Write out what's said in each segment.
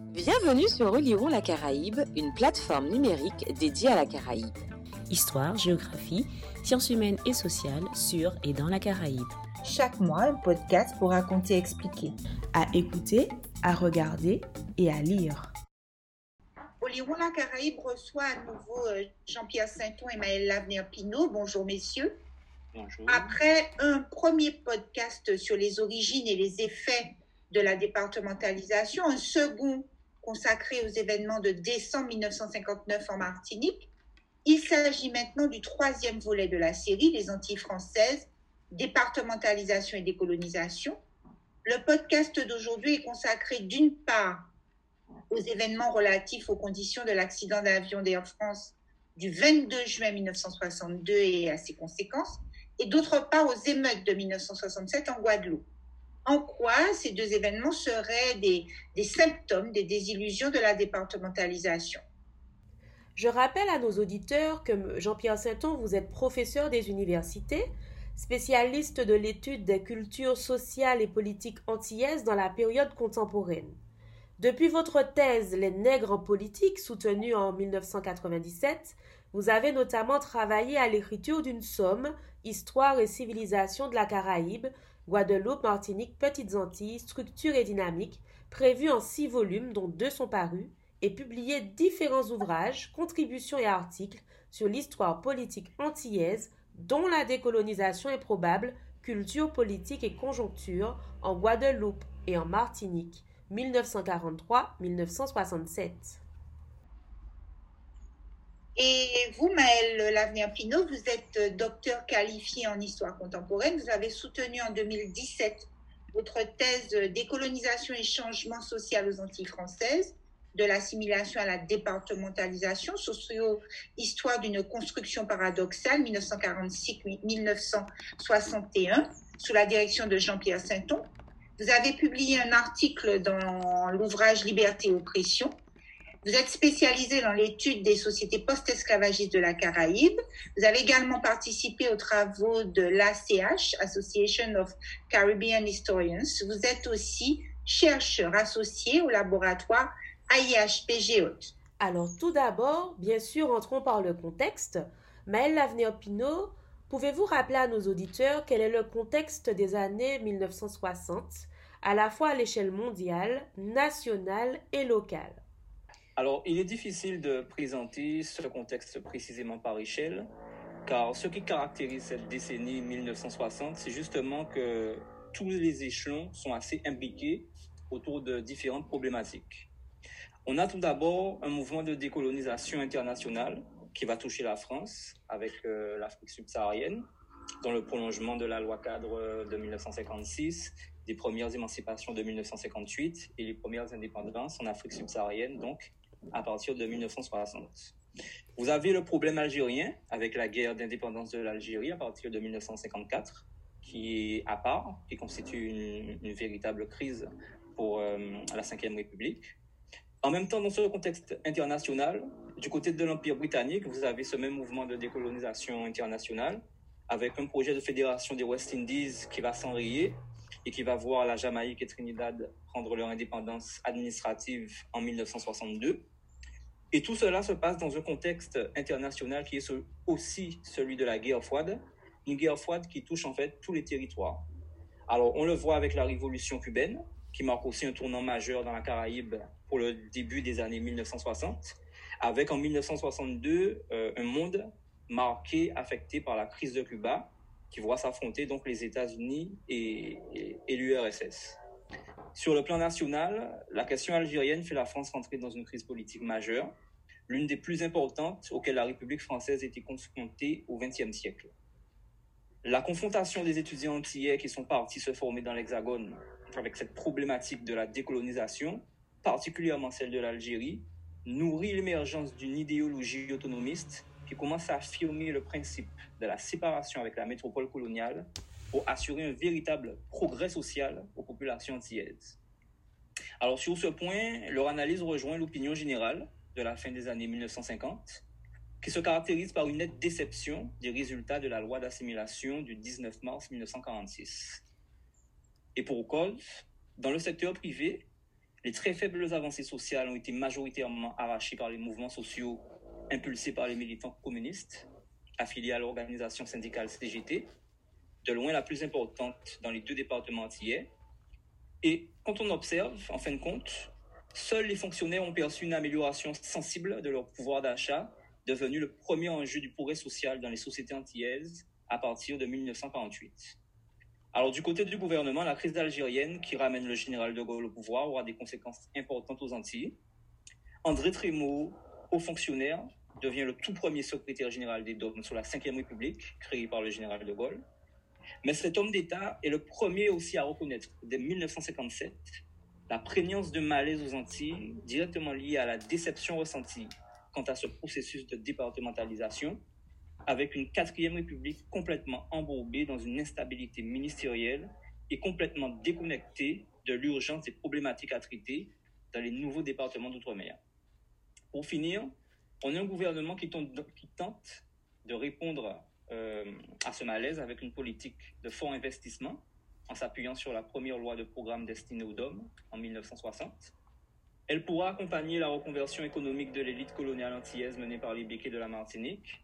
Bienvenue sur Relirons la Caraïbe, une plateforme numérique dédiée à la Caraïbe. Histoire, géographie, sciences humaines et sociales sur et dans la Caraïbe. Chaque mois, un podcast pour raconter et expliquer. À écouter, à regarder et à lire. Relirons la Caraïbe reçoit à nouveau euh, Jean-Pierre Sainton et Maëlle Lavenir Pinot. Bonjour messieurs. Bonjour. Après un premier podcast sur les origines et les effets de la départementalisation, un second consacré aux événements de décembre 1959 en Martinique. Il s'agit maintenant du troisième volet de la série, Les Antilles françaises, départementalisation et décolonisation. Le podcast d'aujourd'hui est consacré d'une part aux événements relatifs aux conditions de l'accident d'avion d'Air France du 22 juin 1962 et à ses conséquences, et d'autre part aux émeutes de 1967 en Guadeloupe en quoi ces deux événements seraient des, symptômes des désillusions de la départementalisation? Je rappelle à nos auditeurs que Jean-Pierre Sainton, vous êtes professeur des universités, spécialiste de l'étude des cultures sociales et politiques antillaises dans la période contemporaine. Depuis votre thèse Les nègres en politique, soutenue en 1997, vous avez notamment travaillé à l'écriture d'une somme Histoire et civilisation de la Caraïbe, Guadeloupe, Martinique, Petites Antilles, Structure et dynamique, prévue en six volumes dont deux sont parus, et publié différents ouvrages, contributions et articles sur l'histoire politique antillaise, dont la décolonisation est probable, culture politique et conjoncture en Guadeloupe et en Martinique, 1943-1967. Et vous, Maëlle Lavenir Pinot, vous êtes euh, docteur qualifié en histoire contemporaine. Vous avez soutenu en 2017 votre thèse Décolonisation et changement social aux Antilles françaises, de l'assimilation à la départementalisation, socio-histoire d'une construction paradoxale 1946-1961, sous la direction de Jean-Pierre Sainton. Vous avez publié un article dans l'ouvrage Liberté et oppression vous êtes spécialisé dans l'étude des sociétés post-esclavagistes de la Caraïbe. Vous avez également participé aux travaux de l'ACH, Association of Caribbean Historians. Vous êtes aussi chercheur associé au laboratoire AIHPGE. Alors tout d'abord, bien sûr, entrons par le contexte. Maëlle Lavenir Pinot, pouvez-vous rappeler à nos auditeurs quel est le contexte des années 1960, à la fois à l'échelle mondiale, nationale et locale? Alors, il est difficile de présenter ce contexte précisément par échelle, car ce qui caractérise cette décennie 1960, c'est justement que tous les échelons sont assez imbriqués autour de différentes problématiques. On a tout d'abord un mouvement de décolonisation internationale qui va toucher la France avec euh, l'Afrique subsaharienne, dans le prolongement de la loi cadre de 1956, des premières émancipations de 1958 et les premières indépendances en Afrique subsaharienne, donc à partir de 1960. Vous avez le problème algérien avec la guerre d'indépendance de l'Algérie à partir de 1954, qui est à part, qui constitue une, véritable crise pour euh, la Ve République. En même temps, dans ce contexte international, du côté de l'Empire britannique, vous avez ce même mouvement de décolonisation internationale avec un projet de fédération des West Indies qui va s'enrayer et qui va voir la Jamaïque et Trinidad prendre leur indépendance administrative en 1962. Et tout cela se passe dans un contexte international qui est aussi celui de la guerre froide, une guerre froide qui touche en fait tous les territoires. Alors on le voit avec la révolution cubaine, qui marque aussi un tournant majeur dans la Caraïbe pour le début des années 1960, avec en 1962 euh, un monde marqué, affecté par la crise de Cuba, qui voit s'affronter donc les États-Unis et, et l'URSS. Sur le plan national, la question algérienne fait la France rentrer dans une crise politique majeure, l'une des plus importantes auxquelles la République française était confrontée au XXe siècle. La confrontation des étudiants antillais qui sont partis se former dans l'Hexagone avec cette problématique de la décolonisation, particulièrement celle de l'Algérie, nourrit l'émergence d'une idéologie autonomiste qui commence à affirmer le principe de la séparation avec la métropole coloniale pour assurer un véritable progrès social aux populations antillaises. Alors sur ce point, leur analyse rejoint l'opinion générale de la fin des années 1950, qui se caractérise par une nette déception des résultats de la loi d'assimilation du 19 mars 1946. Et pour cause, dans le secteur privé, Les très faibles avancées sociales ont été majoritairement arrachées par les mouvements sociaux impulsés par les militants communistes affiliés à l'organisation syndicale CGT, de loin la plus importante dans les deux départements antillais. Et quand on observe, en fin de compte, seuls les fonctionnaires ont perçu une amélioration sensible de leur pouvoir d'achat, devenu le premier enjeu du progrès social dans les sociétés antillaises à partir de 1948. Alors du côté du gouvernement, la crise algérienne qui ramène le général de Gaulle au pouvoir aura des conséquences importantes aux Antilles. André Trémaud, haut fonctionnaire, devient le tout premier secrétaire général des DOM sur la Ve République, créé par le général de Gaulle. Mais cet homme d'État est le premier aussi à reconnaître, dès 1957, la prégnance de malaise aux Antilles, directement liée à la déception ressentie quant à ce processus de départementalisation, avec une quatrième république complètement embourbée dans une instabilité ministérielle et complètement déconnectée de l'urgence des problématiques à traiter dans les nouveaux départements d'outre-mer. Pour finir, on a un gouvernement qui tente, de répondre euh, à ce malaise avec une politique de fort investissement en s'appuyant sur la première loi de programme destinée aux DOM en 1960. Elle pourra accompagner la reconversion économique de l'élite coloniale antillaise menée par les béquets de la Martinique,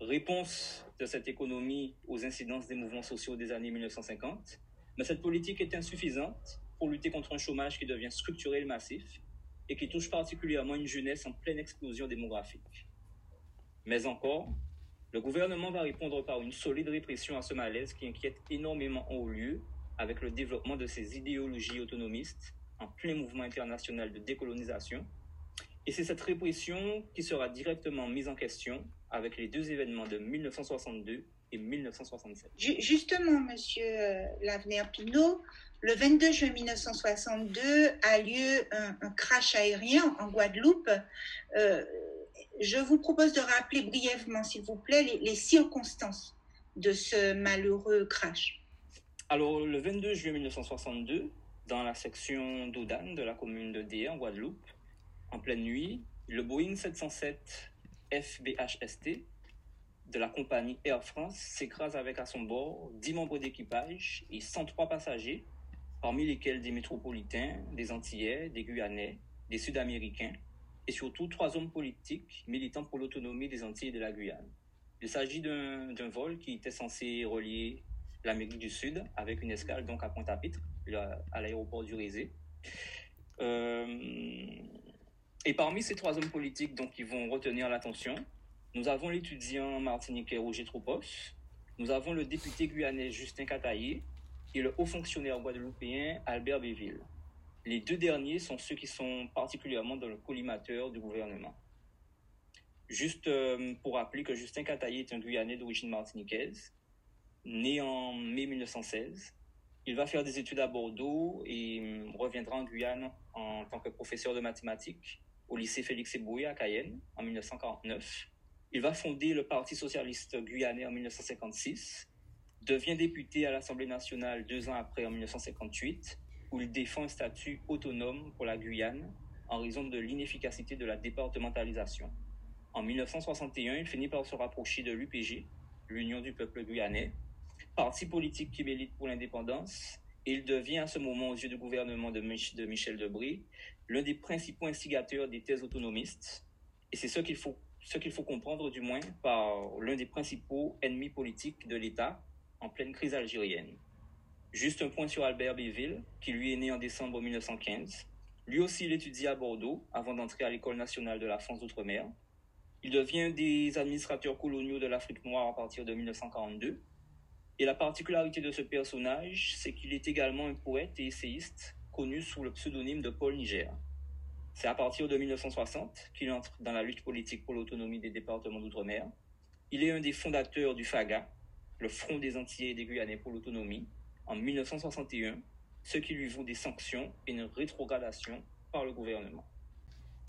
réponse de cette économie aux incidences des mouvements sociaux des années 1950. Mais cette politique est insuffisante pour lutter contre un chômage qui devient structurel massif et qui touche particulièrement une jeunesse en pleine explosion démographique. Mais encore, le gouvernement va répondre par une solide répression à ce malaise qui inquiète énormément en haut lieu avec le développement de ces idéologies autonomistes en plein mouvement international de décolonisation. Et c'est cette répression qui sera directement mise en question avec les deux événements de 1962 et 1967. Justement, monsieur euh, Lavenir Pinault, le 22 juin 1962 a lieu un, crash aérien en Guadeloupe. Euh, je vous propose de rappeler brièvement, s'il vous plaît, les, circonstances de ce malheureux crash. Alors, le 22 juillet 1962, dans la section d'Odan de la commune de Dé en Guadeloupe, en pleine nuit, le Boeing 707 FBHST de la compagnie Air France s'écrase avec à son bord 10 membres d'équipage et 103 passagers, parmi lesquels des métropolitains, des Antillais, des Guyanais, des Sud-Américains et surtout trois hommes politiques militants pour l'autonomie des Antilles et de la Guyane. Il s'agit d'un vol qui était censé relier l'Amérique du Sud avec une escale donc à Pointe-à-Pitre, à l'aéroport du Rézé. Euh, et parmi ces trois hommes politiques donc, qui vont retenir l'attention, nous avons l'étudiant martiniquais Roger Troupos, nous avons le député guyanais Justin Cataillé et le haut fonctionnaire guadeloupéen Albert Béville. Les deux derniers sont ceux qui sont particulièrement dans le collimateur du gouvernement. Juste euh, pour rappeler que Justin Cataillé est un Guyanais d'origine martiniquaise, né en mai 1916. Il va faire des études à Bordeaux et hum, reviendra en Guyane en tant que professeur de mathématiques au lycée Félix Eboué à Cayenne en 1949. Il va fonder le Parti socialiste guyanais en 1956, devient député à l'Assemblée nationale deux ans après en 1958, où il défend un statut autonome pour la Guyane en raison de l'inefficacité de la départementalisation. En 1961, il finit par se rapprocher de l'UPG, l'Union du peuple guyanais, parti politique qui milite pour l'indépendance, et il devient à ce moment, aux yeux du gouvernement de, Michel Debré, l'un des principaux instigateurs des thèses autonomistes. Et c'est ce qu'il faut, ce qu'il faut comprendre, du moins, par l'un des principaux ennemis politiques de l'État en pleine crise algérienne. Juste un point sur Albert Béville, qui lui est né en décembre 1915. Lui aussi, il étudie à Bordeaux avant d'entrer à l'École nationale de la France d'outre-mer. Il devient des administrateurs coloniaux de l'Afrique noire à partir de 1942. Et la particularité de ce personnage, c'est qu'il est également un poète et essayiste connu sous le pseudonyme de Paul Niger. C'est à partir de 1960 qu'il entre dans la lutte politique pour l'autonomie des départements d'outre-mer. Il est un des fondateurs du FAGA, le Front des Antillais et des Guyanais pour l'autonomie, en 1961, ce qui lui vaut des sanctions et une rétrogradation par le gouvernement.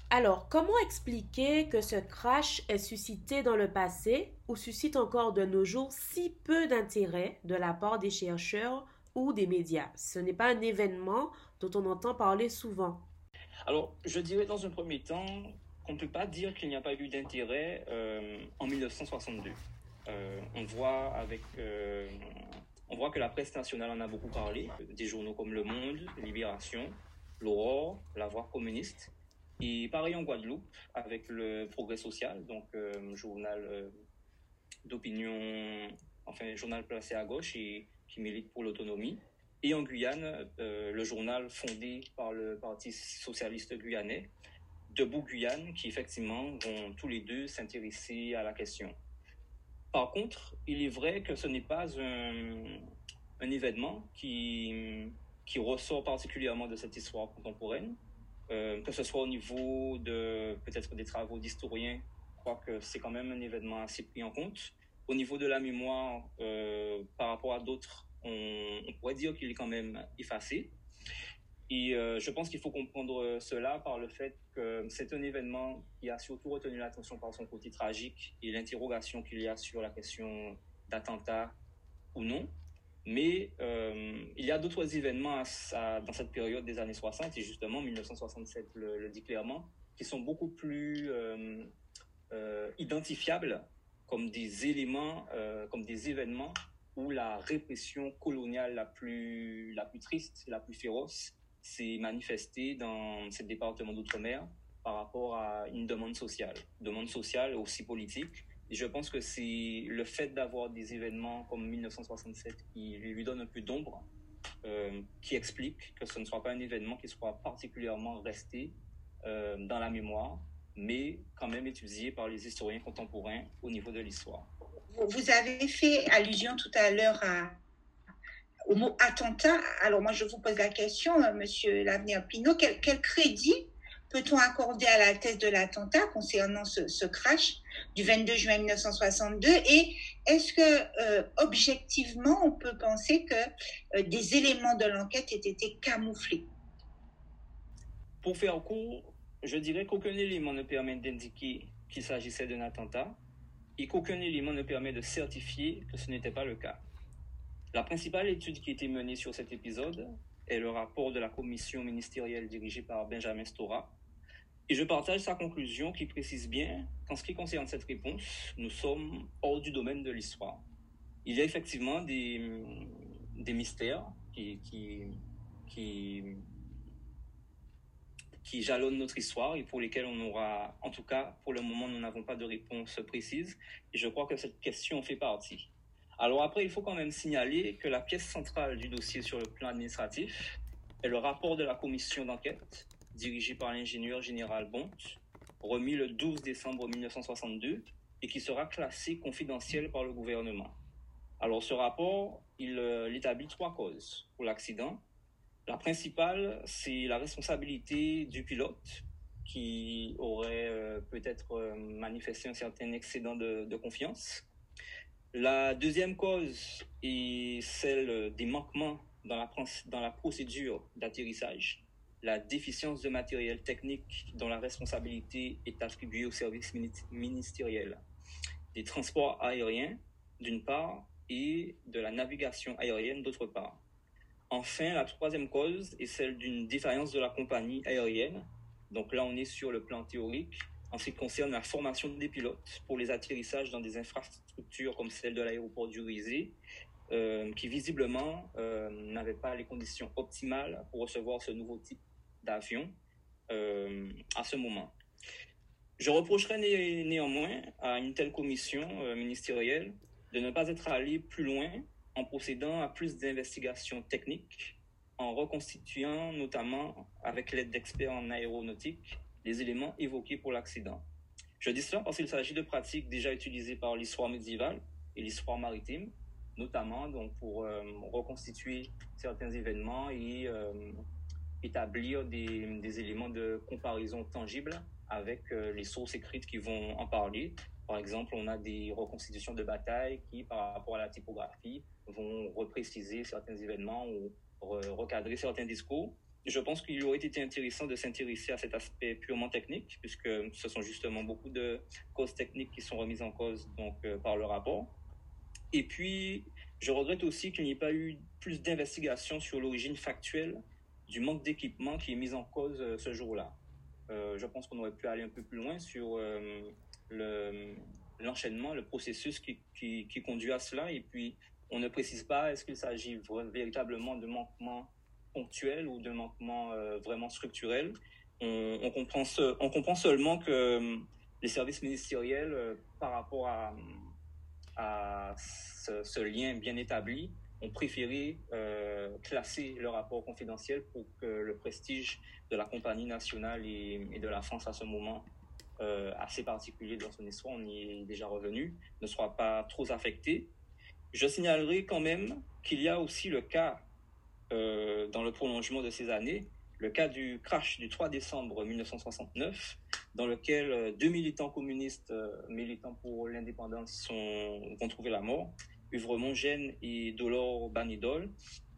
Alors, comment expliquer que ce crash ait suscité dans le passé ou suscite encore de nos jours si peu d'intérêt de la part des chercheurs ou des médias? Ce n'est pas un événement dont on entend parler souvent. Alors, je dirais dans un premier temps qu'on ne peut pas dire qu'il n'y a pas eu d'intérêt euh, en 1962. Euh, on voit avec euh, on voit que la presse nationale en a beaucoup parlé, des journaux comme Le Monde, Libération, l'Aurore, la Voix communiste. Et pareil en Guadeloupe, avec le Progrès social, donc euh, journal euh, d'opinion, enfin journal placé à gauche et qui milite pour l'autonomie. Et en Guyane, euh, le journal fondé par le Parti socialiste guyanais, Debout Guyane, qui effectivement vont tous les deux s'intéresser à la question. Par contre, il est vrai que ce n'est pas un, événement qui, qui ressort particulièrement de cette histoire contemporaine, euh, que ce soit au niveau de peut-être des travaux d'historiens, je crois que c'est quand même un événement assez pris en compte. Au niveau de la mémoire, euh, par rapport à d'autres, on, pourrait dire qu'il est quand même effacé. Et euh, je pense qu'il faut comprendre cela par le fait que c'est un événement qui a surtout retenu l'attention par son côté tragique et l'interrogation qu'il y a sur la question d'attentat ou non. Mais euh, il y a d'autres événements dans cette période des années 60, et justement 1967 le, le dit clairement, qui sont beaucoup plus euh, euh, identifiables comme des éléments, euh, comme des événements où la répression coloniale la plus, la plus triste, la plus féroce s'est manifestée dans ces départements d'outre-mer par rapport à une demande sociale, demande sociale aussi politique, je pense que c'est le fait d'avoir des événements comme 1967 qui lui donne un peu d'ombre, euh, qui explique que ce ne soit pas un événement qui soit particulièrement resté euh, dans la mémoire, mais quand même étudié par les historiens contemporains au niveau de l'histoire. Vous avez fait allusion tout à l'heure à, au mot attentat. Alors moi, je vous pose la question, euh, Monsieur Lavenir Pinot, quel, crédit peut-on accorder à la thèse de l'attentat concernant ce, ce, crash du 22 juin 1962 et est-ce que euh, objectivement on peut penser que euh, des éléments de l'enquête aient été camouflés? Pour faire court, je dirais qu'aucun élément ne permet d'indiquer qu'il s'agissait d'un attentat et qu'aucun élément ne permet de certifier que ce n'était pas le cas. La principale étude qui a été menée sur cet épisode est le rapport de la commission ministérielle dirigée par Benjamin Stora, et je partage sa conclusion qui précise bien qu'en ce qui concerne cette réponse, nous sommes hors du domaine de l'histoire. Il y a effectivement des, mystères qui, qui, jalonnent notre histoire et pour lesquels on aura, en tout cas pour le moment, nous n'avons pas de réponse précise. Et je crois que cette question fait partie. Alors après, il faut quand même signaler que la pièce centrale du dossier sur le plan administratif est le rapport de la commission d'enquête dirigé par l'ingénieur général Bont, remis le 12 décembre 1962 et qui sera classé confidentiel par le gouvernement. Alors ce rapport, il, euh, il établit trois causes pour l'accident. La principale, c'est la responsabilité du pilote qui aurait euh, peut-être euh, manifesté un certain excédent de, de, confiance. La deuxième cause est celle des manquements dans la, procédure d'atterrissage la déficience de matériel technique dont la responsabilité est attribuée au service ministériel, des transports aériens d'une part et de la navigation aérienne d'autre part. Enfin, la troisième cause est celle d'une défaillance de la compagnie aérienne. Donc là, on est sur le plan théorique en ce qui concerne la formation des pilotes pour les atterrissages dans des infrastructures comme celle de l'aéroport du Rizé, euh, qui visiblement euh, n'avaient pas les conditions optimales pour recevoir ce nouveau type d'avion euh, à ce moment. Je reprocherai né néanmoins à une telle commission ministérielle de ne pas être allée plus loin en procédant à plus d'investigations techniques, en reconstituant notamment avec l'aide d'experts en aéronautique les éléments évoqués pour l'accident. Je dis cela parce qu'il s'agit de pratiques déjà utilisées par l'histoire médiévale et l'histoire maritime, notamment donc pour euh, reconstituer certains événements et euh, établir des, éléments de comparaison tangibles avec euh, les sources écrites qui vont en parler. Par exemple, on a des reconstitutions de batailles qui, par rapport à la typographie, vont repréciser certains événements ou re recadrer certains discours. Je pense qu'il aurait été intéressant de s'intéresser à cet aspect purement technique, puisque ce sont justement beaucoup de causes techniques qui sont remises en cause donc, euh, par le rapport. Et puis, je regrette aussi qu'il n'y ait pas eu plus d'investigation sur l'origine factuelle du manque d'équipement qui est mis en cause euh, ce jour-là. Euh, je pense qu'on aurait pu aller un peu plus loin sur l'enchaînement, le, processus qui, conduit à cela. Et puis, on ne précise pas est-ce qu'il s'agit véritablement de manquement ou d'un manquement vraiment structurel. On, comprend seulement que les services ministériels, par rapport à, ce, lien bien établi, ont préféré classer le rapport confidentiel pour que le prestige de la compagnie nationale et de la France à ce moment euh, assez particulier dans son histoire, on y est déjà revenu, ne soit pas trop affecté. Je signalerai quand même qu'il y a aussi le cas, euh, dans le prolongement de ces années, le cas du crash du 3 décembre 1969, dans lequel euh, deux militants communistes, militants pour l'indépendance, vont trouver la mort, Uvremont Gênes et Dolor Banidol,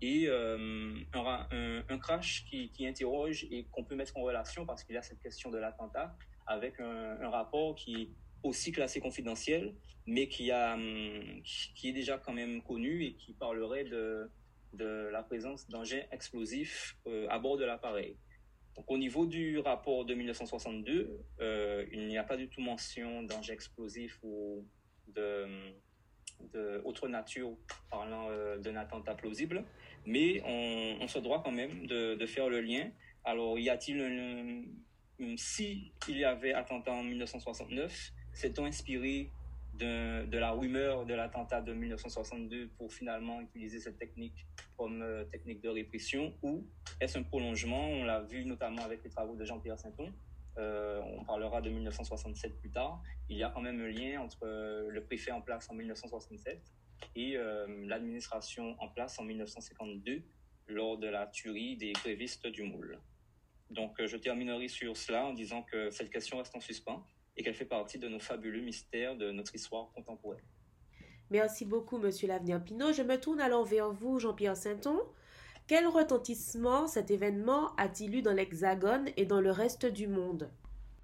et un, un, crash qui, qui interroge et qu'on peut mettre en relation parce qu'il y a cette question de l'attentat avec un, rapport qui est aussi classé confidentiel, mais qui, a, hum, qui est déjà quand même connu et qui parlerait de, de la présence d'engins explosifs euh, à bord de l'appareil. Donc, au niveau du rapport de 1962, euh, il n'y a pas du tout mention d'engins explosifs ou de, de autre nature parlant euh, d'un attentat plausible, mais on, se doit quand même de, de faire le lien. Alors, y a-t-il un, si il y avait attentat en 1969, s'est-on inspiré de, la rumeur de l'attentat de 1962 pour finalement utiliser cette technique comme euh, technique de répression ou est-ce un prolongement? On l'a vu notamment avec les travaux de Jean-Pierre Sainton. Euh, on parlera de 1967 plus tard. Il y a quand même un lien entre euh, le préfet en place en 1967 et l'administration en place en 1952 lors de la tuerie des grévistes du Moule. Donc, euh, je terminerai sur cela en disant que cette question reste en suspens et qu'elle fait partie de nos fabuleux mystères de notre histoire contemporaine. Merci beaucoup, Monsieur Lavenir Pinot. Je me tourne alors vers vous, Jean-Pierre Sainton. Quel retentissement cet événement a-t-il eu dans l'Hexagone et dans le reste du monde?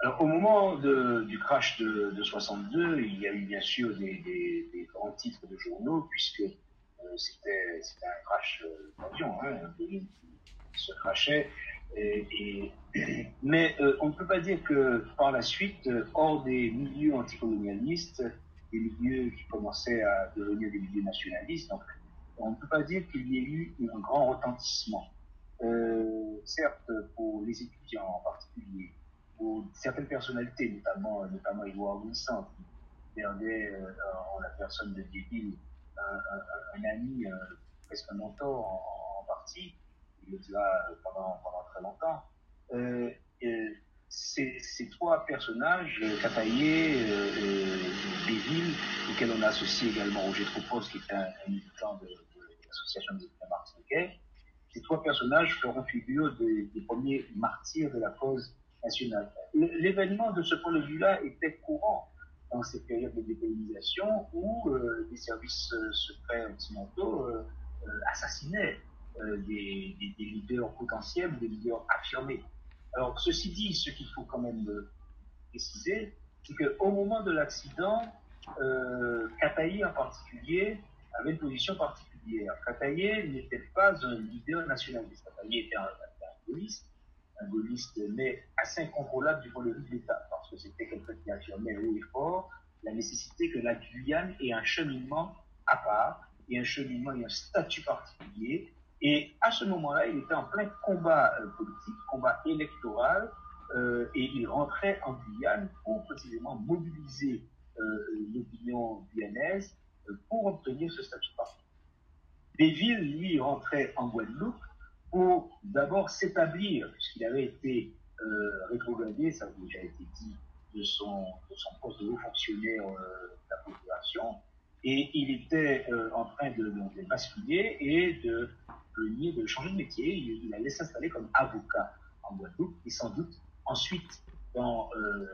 Alors, au moment du crash de, 62, il y a eu bien sûr des, grands titres de journaux, puisque euh, c'était un crash euh, d'avion, hein, un qui se crachait. Mais euh, on ne peut pas dire que par la suite, euh, hors des milieux anticolonialistes, des milieux qui commençaient à devenir des milieux nationalistes, on ne peut pas dire qu'il y ait eu un grand retentissement. Euh, certes, pour les étudiants en particulier, pour certaines personnalités, notamment, notamment Edouard Vincent, qui perdait en la personne de Débile un, un, ami, presque un mentor en partie, il le dira pendant, pendant longtemps. Euh, ces, ces, trois personnages, Cataillé, euh, euh, Béville, auxquels on associe également Roger Tropos, qui est un, militant de, l'association des étudiants martiniquais, ces trois personnages feront figure des, premiers martyrs de la cause nationale. L'événement de ce point de vue-là était courant dans ces périodes de décolonisation où euh, les services secrets occidentaux assassinaient euh, des, leaders potentiels, des leaders affirmés. Alors, ceci dit, ce qu'il faut quand même euh, préciser, c'est qu'au moment de l'accident, euh, en particulier avait une position particulière. Kataï n'était pas un leader nationaliste. Kataï était un, un, gaulliste, un gaulliste, mais assez incontrôlable du point de vue de l'État, parce que c'était quelqu'un qui affirmait haut et fort la nécessité que la Guyane ait un cheminement à part, et un cheminement et un statut particulier, et à ce moment-là, il était en plein combat euh, politique, combat électoral, euh, et il rentrait en Guyane pour précisément mobiliser euh, l'opinion guyanaise pour obtenir ce statut parti. Béville, lui, rentrait en Guadeloupe pour d'abord s'établir, puisqu'il avait été rétrogradé, ça a déjà été dit, de son, de son poste de haut fonctionnaire de la population, et il était en train de, de basculer et de de changer de métier. Il, allait s'installer comme avocat en Guadeloupe et sans doute ensuite, dans euh,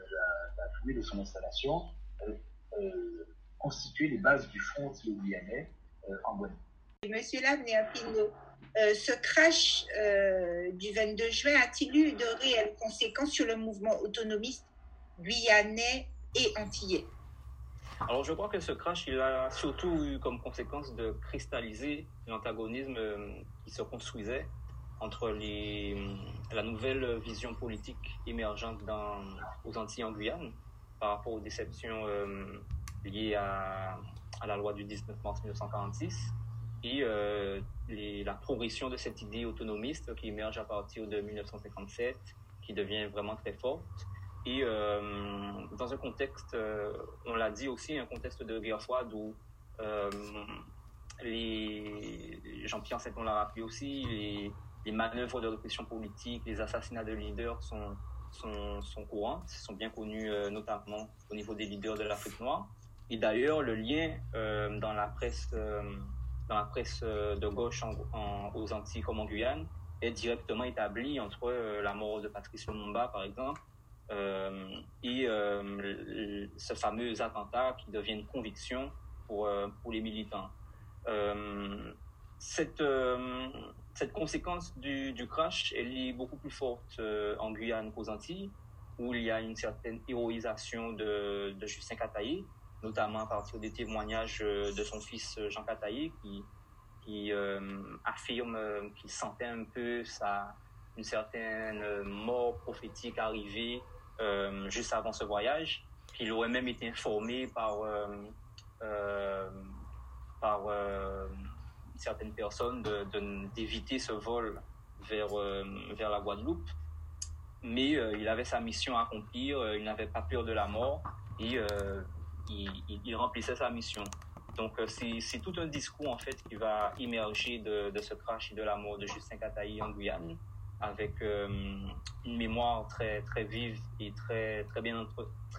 la, foulée de son installation, euh, euh, constituer les bases du front guyanais en Guadeloupe. Monsieur Lavnéapino, ce crash du 22 juin a-t-il eu de réelles conséquences sur le mouvement autonomiste guyanais et antillais? Alors je crois que ce crash, il a surtout eu comme conséquence de cristalliser l'antagonisme euh, qui se construisait entre euh, la nouvelle vision politique émergente dans, aux Antilles en Guyane par rapport aux déceptions euh, liées à, la loi du 19 mars 1946 et la progression de cette idée autonomiste qui émerge à partir de 1957, qui devient vraiment très forte. Et dans un contexte, on l'a dit aussi, un contexte de guerre froide où les Jean-Pierre on l'a rappelé aussi, les, manœuvres de répression politique, les assassinats de leaders sont, sont, sont courantes, sont bien connus euh, notamment au niveau des leaders de l'Afrique noire. Et d'ailleurs, le lien euh, dans la presse, euh, dans la presse de gauche aux Antilles comme en Guyane est directement établi entre la mort de Patrice Lumumba, par exemple, et ce fameux attentat qui devient une conviction pour, pour les militants. cette, cette conséquence du, du, crash, elle est beaucoup plus forte euh, en Guyane qu'aux Antilles, où il y a une certaine héroïsation de, de Justin Cataillé, notamment à partir des témoignages euh, de son fils euh, Jean Cataillé, qui, qui affirme qu'il sentait un peu sa, une certaine mort prophétique arriver juste avant ce voyage, qu'il aurait même été informé par, par certaines personnes d'éviter ce vol vers, euh, vers la Guadeloupe. Mais euh, il avait sa mission à accomplir, euh, il n'avait pas peur de la mort et il, remplissait sa mission. Donc c'est tout un discours en fait qui va émerger de, de, ce crash et de la mort de Justin Cataï en Guyane, avec une mémoire très très vive et très très bien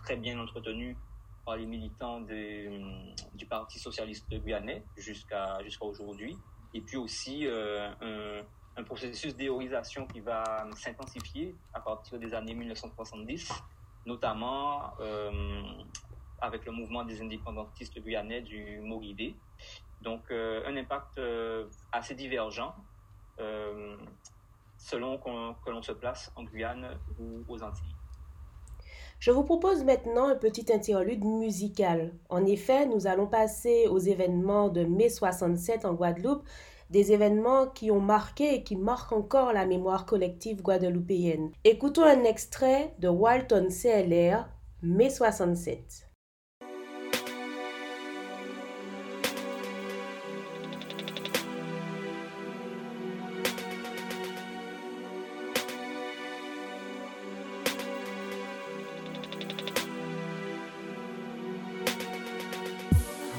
très bien entretenue par les militants du Parti socialiste guyanais jusqu'à jusqu'à aujourd'hui. Et puis aussi euh, un, processus d'héroïsation qui va s'intensifier à partir des années 1970, notamment euh, avec le mouvement des indépendantistes guyanais du Moridé. Donc euh, un impact assez divergent selon que l'on se place en Guyane ou aux Antilles. Je vous propose maintenant un petit interlude musical. En effet, nous allons passer aux événements de mai 67 en Guadeloupe, des événements qui ont marqué et qui marquent encore la mémoire collective guadeloupéenne. Écoutons un extrait de Walton CLR, mai 67.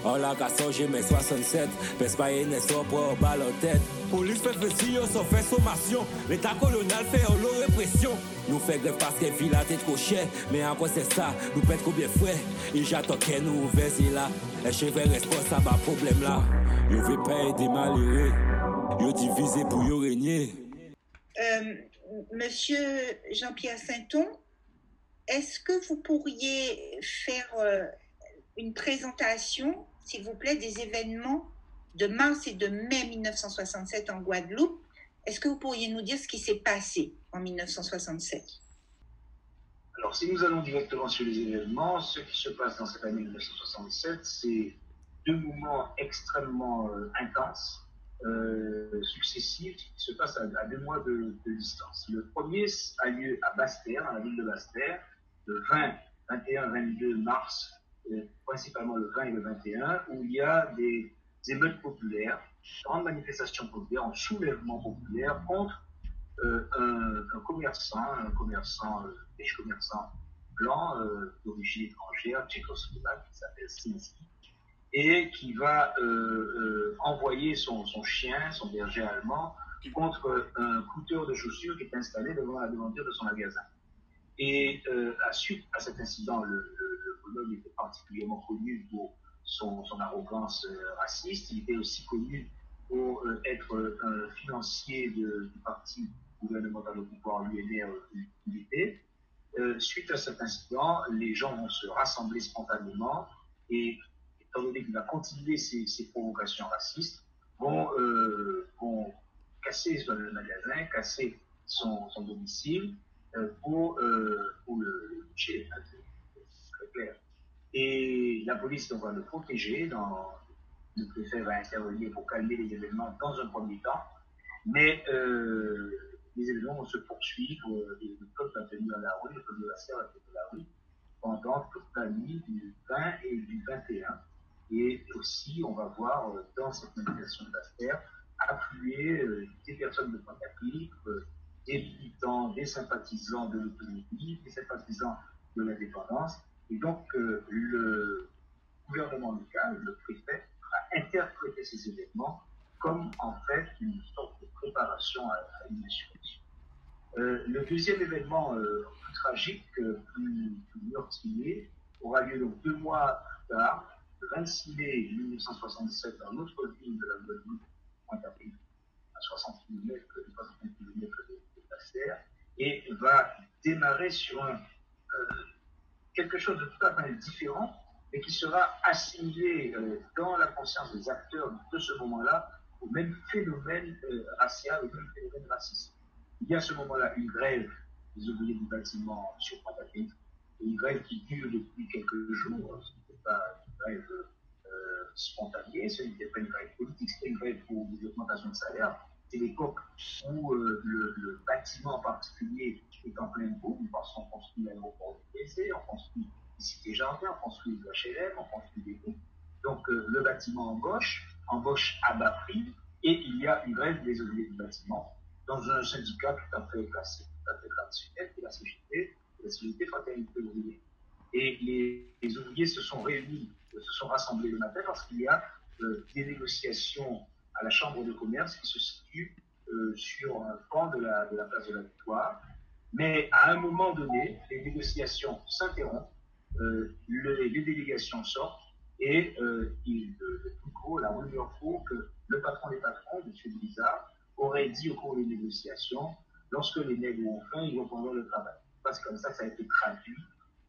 On l'a qu'à songer mes 67, pèse pas une so pour balle en tête. Police fait fessi, on fait sommation. L'état colonial fait en répression. Nous fait grève parce que ville a cher. Mais en quoi c'est ça, nous pète combien frais? Et j'attends qu'elle nous ouvre là. Et je vais responsable à problème là. Yo veut pas aider malheureux. Yo divisé pour yo régner. Euh, monsieur Jean-Pierre Sainton, est-ce que vous pourriez faire euh, une présentation s'il vous plaît, des événements de mars et de mai 1967 en Guadeloupe. Est-ce que vous pourriez nous dire ce qui s'est passé en 1967 Alors, si nous allons directement sur les événements, ce qui se passe dans cette année 1967, c'est deux mouvements extrêmement euh, intenses, euh, successifs, qui se passent à, deux mois de, distance. Le premier a lieu à Basse-Terre, dans la ville de Basse-Terre, le 20, 21, 22 mars principalement le 20 et le 21, où il y a des émeutes populaires, grandes manifestations populaires, un soulèvement populaire contre euh, un, commerçant, un commerçant, euh, riche commerçant blanc euh, d'origine étrangère, tchécoslovaque, qui s'appelle Sinski, et qui va envoyer son, son, chien, son berger allemand, contre un coûteur de chaussures qui est installé devant la devanture de son magasin. Et à suite à cet incident, le, Pologne était particulièrement connu pour son, arrogance euh, raciste. Il était aussi connu pour euh, être euh, un financier du parti gouvernemental au pouvoir l'UNR suite à cet incident, les gens vont se rassembler spontanément et, étant donné qu'il va continuer ses, provocations racistes, vont, casser le magasin, casser son, domicile pour, pour le, le très clair. Et la police va le protéger. Dans, le préfet va intervenir pour calmer les événements dans un premier temps. Mais euh, les événements vont se poursuivre et le peuple va tenir la rue, le peuple de la Serre va tenir la rue pendant toute la nuit du 20 et du 21. Et aussi, on va voir dans cette manifestation de Bastère affluer des personnes de Pointe-à-Pitre, des militants, des sympathisants de l'autonomie, des sympathisants de l'indépendance. Et donc, le gouvernement local, le préfet, a interprété ces événements comme en fait une sorte de préparation à, une insurrection. Euh, le deuxième événement euh, plus tragique, euh, plus, meurtrier, aura lieu donc deux mois plus tard, le 26 mai 1967, dans l'autre ville de la Guadeloupe, à 60 km, 60 km de, et va démarrer sur un, quelque chose de tout à fait différent, et qui sera assimilé dans la conscience des acteurs de ce moment-là au même phénomène euh, racial, au même phénomène raciste. Il y a à ce moment-là une grève des ouvriers du bâtiment sur pointe une grève qui dure depuis quelques jours. Ce n'était pas une grève euh, spontanée, ce n'était pas une grève politique, c'était une grève pour des augmentations de salaire. C'est l'époque où euh, le, bâtiment en particulier est en pleine boom, parce qu'on construit l'aéroport de PC, on construit des cités jardins, on construit des HLM, on construit des groupes. Donc le bâtiment embauche, embauche à bas prix, et il y a une grève des ouvriers du bâtiment dans un syndicat tout à fait classique, tout à fait traditionnel, qui est la CGT, la CGT Fraternité ouvrière. Et les, ouvriers se sont réunis, se sont rassemblés le matin parce qu'il y a euh, des négociations à la Chambre de commerce qui se situent euh, sur un pan de la, place de la Victoire. Mais à un moment donné, les négociations s'interrompent, euh, les, délégations sortent, et euh, il, de, tout court, la rumeur court que le patron des patrons, M. Blizzard, aurait dit au cours des négociations, lorsque les nègres ont faim, ils reprendront le travail. Parce que comme ça, ça a été traduit,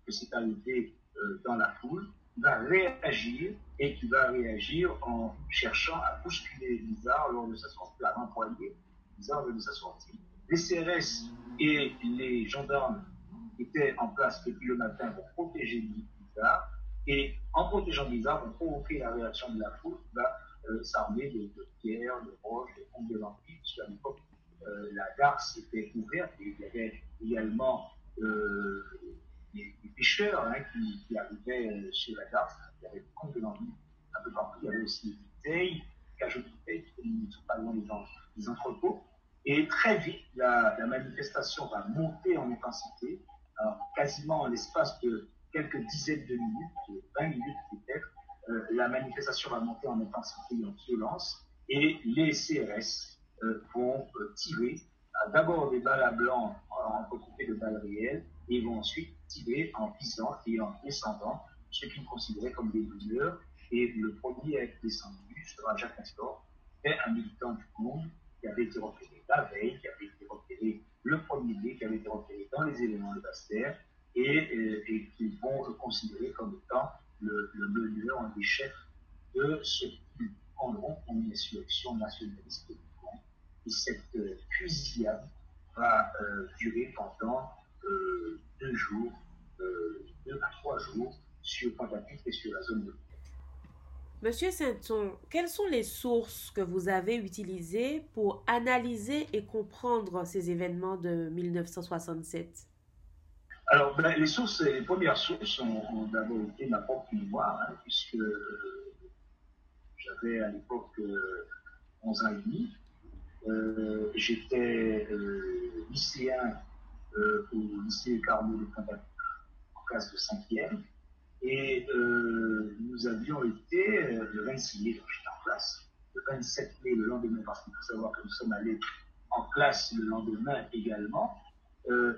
que c'est arrivé dans la foule, il va réagir et qui va réagir en cherchant à bousculer Blizzard lors de sa sortie, à renvoyer Blizzard lors de sa sortie. Les CRS et les gendarmes étaient en place depuis le matin pour protéger Blizzard et en protégeant Blizzard, on provoquer la réaction de la foule qui va euh, s'armer de, pierres, de roches, de pompes de puisque puisqu'à l'époque, euh, la garce était ouverte et il y avait également euh, des, pêcheurs hein, qui, arrivaient sur la garce. Il y avait pompes de lampes un peu partout. Il y avait aussi des bouteilles qui sont pas loin des, entrepôts. Et très vite, la, manifestation va monter en intensité, quasiment en l'espace de quelques dizaines de minutes, 20 minutes peut-être, euh, la manifestation va monter en intensité et en violence et les CRS euh, vont euh, tirer d'abord des balles à blanc entrecoupées de balles réelles et vont ensuite tirer en visant et en descendant considéraient comme des douleurs. Et le premier à être descendu sera Jacques Nestor, un militant du monde qui avait été repéré la veille, qui avait été repéré le premier mai, qui avait été repéré dans les éléments de Bastère et, et qu'ils vont considérer comme étant le, le meneur, un des chefs de ce qu'ils prendront comme une insurrection nationaliste Et cette euh, fusillade va euh, durer pendant euh, deux jours, deux à trois jours sur pointe et sur la zone de Quelles sont les sources que vous avez utilisées pour analyser et comprendre ces événements de 1967 alors, ben, les sources, les premières sources ont, d'abord été ma propre mémoire, hein, puisque j'avais à l'époque 11 euh, ans et demi. Euh, j'étais euh, lycéen au lycée Carnot de pointe en classe de 5e. Et nous avions été, le 26 mai, quand j'étais en classe, le 27 mai, le lendemain, parce qu'il faut savoir que nous sommes allés en classe le lendemain également,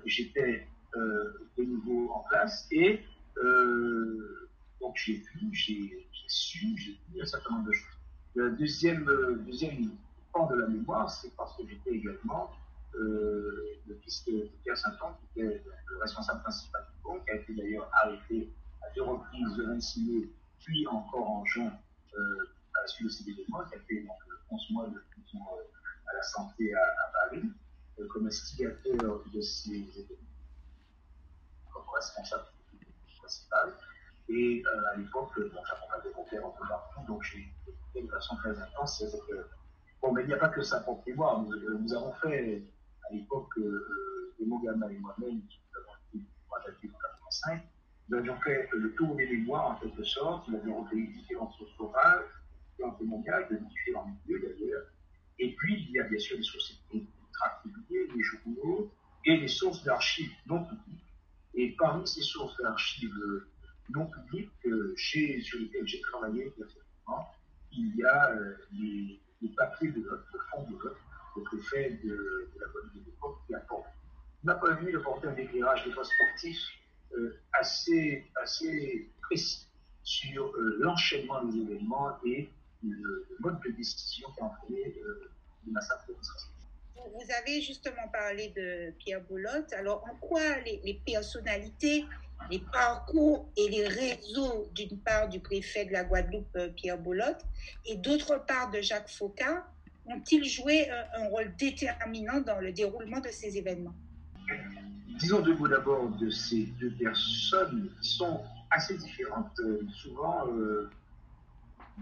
j'étais euh, de nouveau en place. Et euh, donc j'ai vu, j'ai su, j'ai vu un certain nombre de choses. Le deuxième, deuxième pan de la mémoire, c'est parce que j'étais également euh, le fils de Pierre Saint-Anne, qui était le responsable principal du pont, qui a été d'ailleurs arrêté deux reprises le 26 mai, puis encore en juin à la suite de ces événements, qui a fait donc 11 mois de prison à la santé à, à Paris, comme instigateur de ces événements responsable principal. Et euh, à l'époque, bon, j'accompagnais des confrères un peu partout, donc j'ai écouté de façon très intense. bon, mais il n'y a pas que ça pour mémoire. Nous, euh, nous, avons fait à l'époque, euh, Mogama et moi-même, qui avons été en 85, Nous avions fait le tour des mémoires en quelque sorte, nous avions recueilli différentes sources orales, différents témoignages de différents milieux d'ailleurs. Et puis, il y a bien sûr des sources publiés, des journaux et des sources d'archives non publiques. Et parmi ces sources d'archives non publiques euh, sur lesquelles j'ai travaillé il y a euh, les, papiers de vote, le fond de vote, le préfet de, la police de l'époque qui apporte, m'a pas vu de porter un éclairage des fois sportif euh, assez, assez précis sur l'enchaînement des événements et le, mode de décision qui a entraîné le massacre de vous avez justement parlé de Pierre Boulotte. Alors, en quoi les, personnalités, les parcours et les réseaux, d'une part du préfet de la Guadeloupe, euh, Pierre Boulotte, et d'autre part de Jacques Faucard, ont-ils joué un, rôle déterminant dans le déroulement de ces événements? Disons deux mots d'abord de ces deux personnes qui sont assez différentes. Euh, souvent, euh,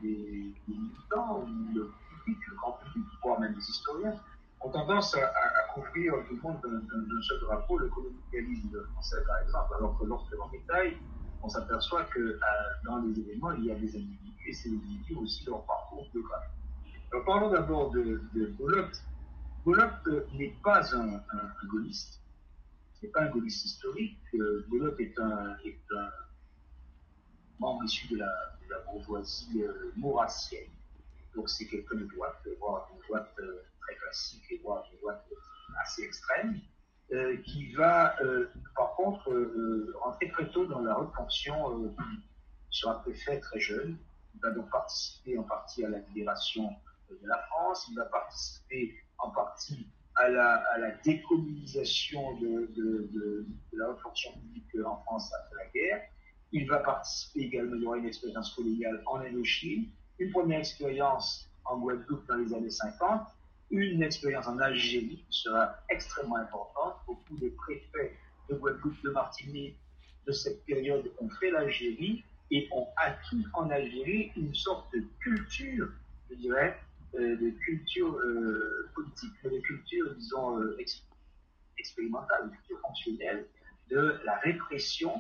des, militants, le public, le grand public, voire même les historiens, ont tendance à, à, couvrir tout le monde d'un seul drapeau, le colonialisme français par exemple, alors que lorsque l'on détaille, on s'aperçoit que euh, dans les événements, il y a des individus, et ces individus aussi leur parcours biographique. Alors parlons d'abord de, de Bolot. n'est pas un, un, gaulliste, n'est pas un gaulliste historique. Euh, est un, un membre issu de la, bourgeoisie euh, maurassienne. Donc c'est quelqu'un de droite, voire de droite euh, très classique et voire une droite assez extrême, euh, qui va euh, par contre euh, rentrer très tôt dans la fonction Il sera préfet très jeune. Il va donc participer en partie à la libération de la France, il va participer en partie à la, à la décommunisation de, la fonction publique en France après la guerre. Il va participer également, il y aura une expérience coloniale en Indochine, une première expérience en Guadeloupe dans les années 50, une expérience en Algérie sera extrêmement importante. Beaucoup de préfets de Guadeloupe, de Martinique de cette période ont fait l'Algérie et ont acquis en Algérie une sorte de culture, je dirais, euh, de culture euh, politique, de culture, disons, euh, expérimentale, de culture fonctionnelle, de la répression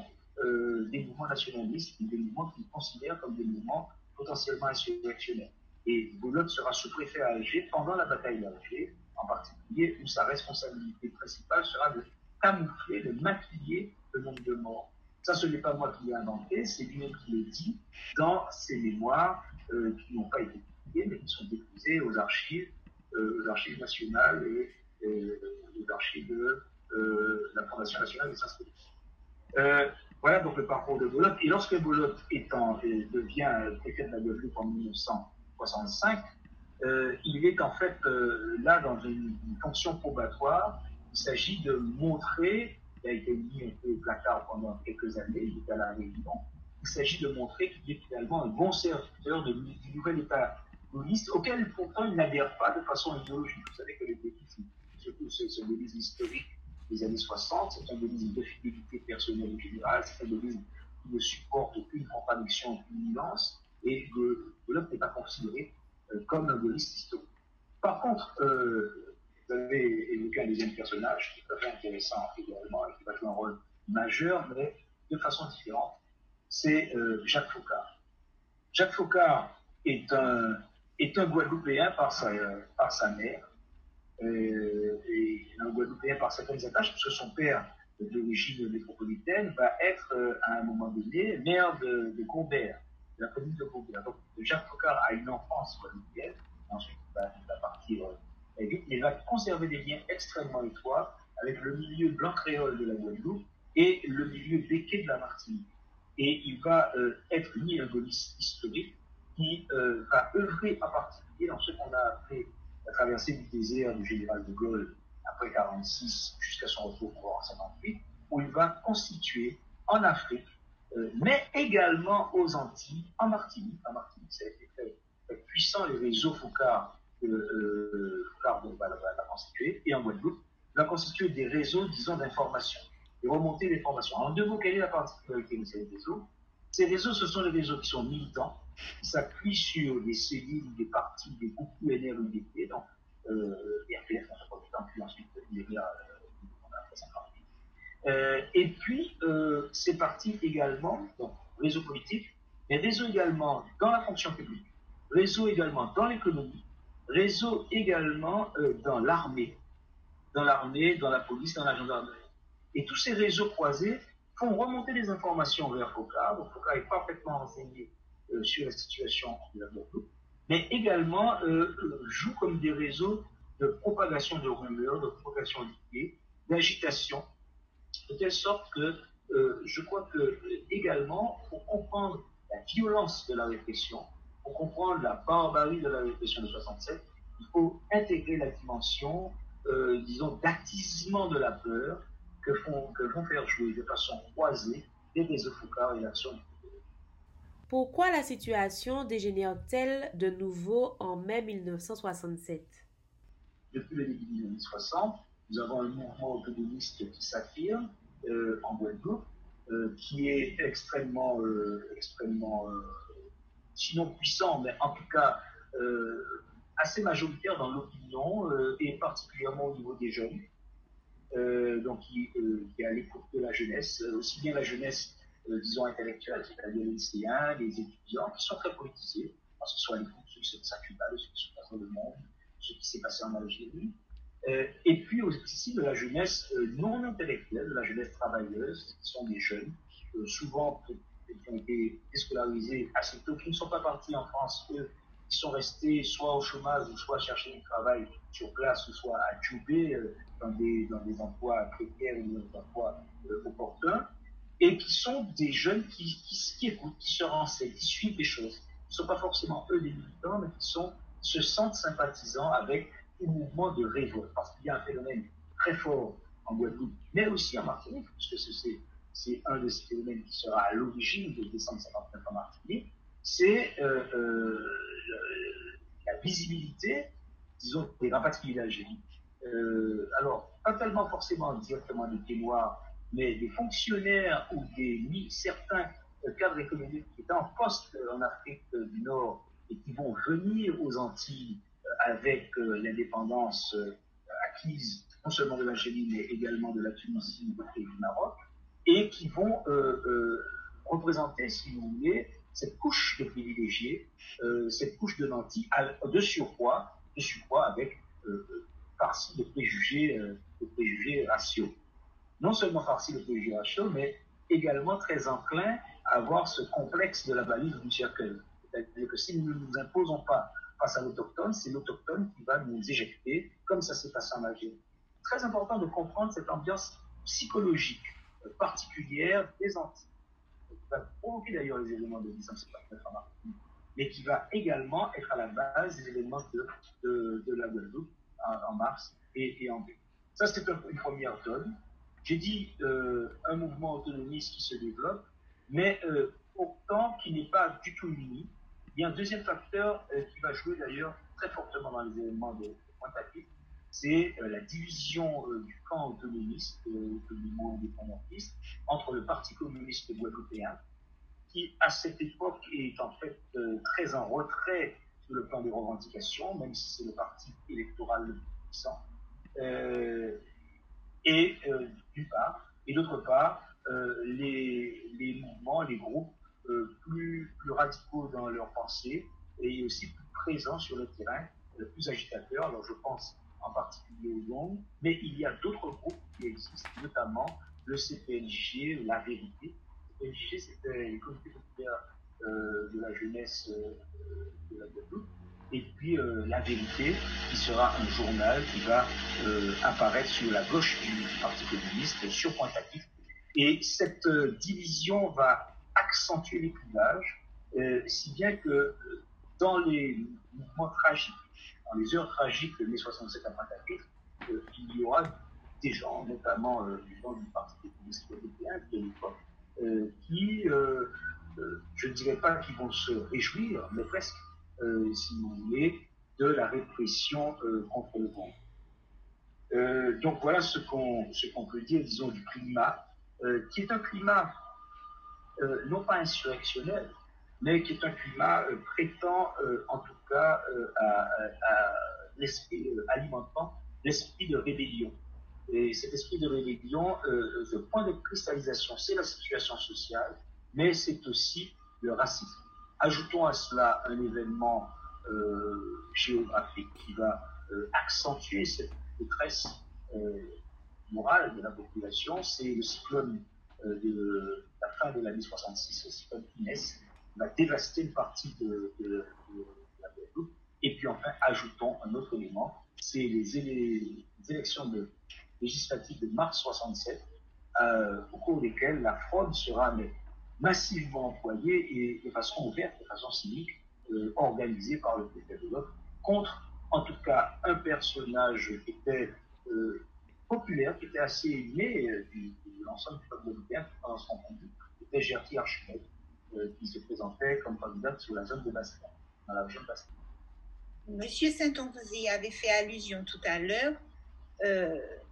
des mouvements nationalistes, des mouvements qu'ils considèrent comme des mouvements potentiellement insurrectionnels. Et Boulogne sera sous-préfet à Alger pendant la bataille d'Alger, en particulier, où sa responsabilité principale sera de camoufler, de maquiller le nombre de morts. Ça, ce n'est pas moi qui l'ai inventé, c'est lui-même qui le dit dans ses mémoires euh, qui n'ont pas été publiées, mais qui sont déposées aux archives, euh, aux archives nationales et, archives de euh, la Fondation nationale des sciences politiques. voilà donc le parcours de Boulogne. Et lorsque Boulogne devient préfet de la Guadeloupe en 1900, 65, euh, il est en fait euh, là dans une, fonction probatoire. Il s'agit de montrer, il a été mis un peu au placard pendant quelques années, il est à la Réunion, il s'agit de montrer qu'il est finalement un bon serviteur du nouvel État gaulliste, auquel pourtant il n'adhère pas de façon idéologique. Vous savez que le gaullisme, surtout ce, ce historique des années 60, c'est un gaullisme de fidélité personnelle et générale, c'est un gaullisme qui ne supporte aucune contradiction, aucune nuance, et Golob n'est pas considéré euh, comme un gaulliste historique. Par contre, euh, vous avez évoqué un deuxième personnage qui est très intéressant également et qui va jouer un rôle majeur, mais de façon différente, c'est euh, Jacques Faucard. Jacques Faucard est un, est un Guadeloupéen par sa, par sa mère, et un Guadeloupéen par certaines attaches, parce que son père, d'origine métropolitaine, va être à un moment donné maire de, de la commune de Beauvais. Donc, Jacques Faucard a une enfance guadeloupéenne, ensuite il va, partir euh, vite, il va conserver des liens extrêmement étroits avec le milieu blanc créole de la Guadeloupe et le milieu béquet de la Martinique. Et il va euh, être à un gaulliste historique qui euh, va œuvrer en particulier dans ce qu'on a appelé la traversée du désert du général de Gaulle après 1946 jusqu'à son retour en 1958, où il va constituer en Afrique euh, mais également aux Antilles, en Martinique. En Martinique, ça a été très, puissant, les réseaux Foucard, euh, euh Foucard va, va, constituer, et en Guadeloupe, va constituer des réseaux, disons, d'information, et remonter l'information. En deux mots, quelle est la particularité de ces réseaux? Ces réseaux, ce sont les réseaux qui sont militants, qui s'appuient sur des cellules, des partis, des groupes UNR, UDP, donc euh, RPF, en premier temps, puis ensuite euh, après 58. et puis, c'est parti également, donc réseau politique, mais réseau également dans la fonction publique, réseau également dans l'économie, réseau également dans l'armée, dans l'armée, dans la police, dans la gendarmerie. Et tous ces réseaux croisés font remonter les informations vers FOCA. Donc FOCA est parfaitement renseigné euh, sur la situation de la Guadeloupe, mais également euh, euh, joue comme des réseaux de propagation de rumeurs, de propagation d'idées, d'agitation, de telle sorte que je crois que également, pour comprendre la violence de la répression, pour comprendre la barbarie de la répression de 67, il faut intégrer la dimension, disons, d'attisement de la peur, que, font, que vont faire jouer de façon croisée les réseaux Foucault et l'action Pourquoi la situation dégénère-t-elle de nouveau en mai 1967 Depuis le début des années 60, nous avons un mouvement autonomiste qui s'affirme euh, en Guadeloupe, euh, qui est extrêmement, euh, extrêmement sinon puissant, mais en tout cas assez majoritaire dans l'opinion et particulièrement au niveau des jeunes. Donc qui, est à l'écoute de la jeunesse, aussi bien la jeunesse, disons, intellectuelle, c'est-à-dire les lycéens, les étudiants, qui sont très politisés, parce qu'ils sont à l'écoute de ce qui s'est passé de ce qui se passe dans le monde, ce qui s'est passé en Algérie. et puis aussi de la jeunesse non intellectuelle, de la jeunesse travailleuse, qui sont des jeunes, souvent qui ont été déscolarisés assez tôt, qui ne sont pas partis en France, eux, qui sont restés soit au chômage, ou soit à chercher du travail sur place, ou soit à Djoubé, dans des, dans des emplois précaires ou des emplois euh, opportuns, et qui sont des jeunes qui, qui, écoutent, qui se renseignent, qui suivent les choses. Ils ne sont pas forcément eux des militants, mais qui se sentent sympathisants avec le mouvement de révolte, parce qu'il y a un phénomène très fort en Guadeloupe, mais aussi en Martinique, puisque c'est, c'est un de ces phénomènes qui sera à l'origine de décembre 59 en Martinique, c'est euh, euh, la visibilité, disons, des rapatriés d'Algérie euh, alors, pas tellement forcément directement des témoins, mais des fonctionnaires ou des certains cadres économiques qui étaient en poste en Afrique du Nord et qui vont venir aux Antilles euh, avec euh, l'indépendance acquise non seulement de l'Algérie, mais également de la Tunisie et du Maroc, et qui vont représenter, si vous voulez, cette couche de privilégiés, cette couche de nantis, de surpoids, de surpoids avec farci de préjugés, euh, de préjugés raciaux. Non seulement farci préjugés raciaux, mais également très enclin à avoir ce complexe de la balise du cercle. C'est-à-dire que si nous ne nous imposons pas face à l'autochtone, c'est l'autochtone qui va nous éjecter, comme ça s'est passé en Algérie. Très important de comprendre cette ambiance psychologique particulière des Antilles, qui va provoquer d'ailleurs les éléments de 1959 en Martinique, mais qui va également être à la base des éléments de, la Guadeloupe en, mars et, en mai. Ça, c'est une première donne. J'ai dit euh, un mouvement autonomiste qui se développe, mais euh, pourtant qui n'est pas du tout uni. Il y a un deuxième facteur euh, qui va jouer d'ailleurs très fortement dans les éléments de, Pointe-à-Pitre, c'est la division du camp autonomiste, du mouvement indépendantiste, entre le Parti communiste guadeloupéen, qui à cette époque est en fait très en retrait sur le plan des revendications, même si c'est le parti électoral le plus puissant. Euh, et euh, d'une part, et d'autre part, euh, les, mouvements, les groupes plus, plus radicaux dans leur pensée et aussi plus présents sur le terrain, plus agitateurs. Alors je pense en particulier aux GONG, mais il y a d'autres groupes qui existent, notamment le CPNJ, la Vérité. Le CPNJ, c'était les comités populaires euh, de la jeunesse euh, de la Guadeloupe. Et puis euh, La Vérité, qui sera un journal qui va apparaître sur la gauche du Parti communiste, sur Pointe-à-Pitre. Et cette division va accentuer les clivages, si bien que dans les mouvements tragiques, dans les heures tragiques de mai 67 à Pointe-à-Pitre, il y aura des gens, notamment des gens du Parti communiste européen de l'époque, qui euh, je ne dirais pas qu'ils vont se réjouir, mais presque, euh, si vous voulez, de la répression euh, contre le monde. donc voilà ce qu'on peut dire, disons, du climat, qui est un climat non pas insurrectionnel, mais qui est un climat prêtant, en tout cas, à, l'esprit alimentant l'esprit de rébellion. Et cet esprit de rébellion, euh, le point de cristallisation, c'est la situation sociale, mais c'est aussi le racisme. Ajoutons à cela un événement euh, géographique qui va euh, accentuer cette détresse euh, morale de la population, c'est le cyclone de la fin de l'année 66, le cyclone Inès, qui va dévaster une partie de, la Guadeloupe. Et puis enfin, ajoutons un autre élément, c'est les, élections législatives de mars 67, au cours desquelles la fraude sera massivement employée et de façon ouverte, de façon cynique, euh, organisé par le préfet de l'autre, contre en tout cas un personnage qui était euh, populaire, qui était assez aimé euh, du, de l'ensemble du peuple européen pendant son conduit, c'était Gertie Archimède, qui se présentait comme candidate sur la zone de Bastia, dans la région de Bastia. Monsieur Saint-Onzy avait fait allusion tout à l'heure.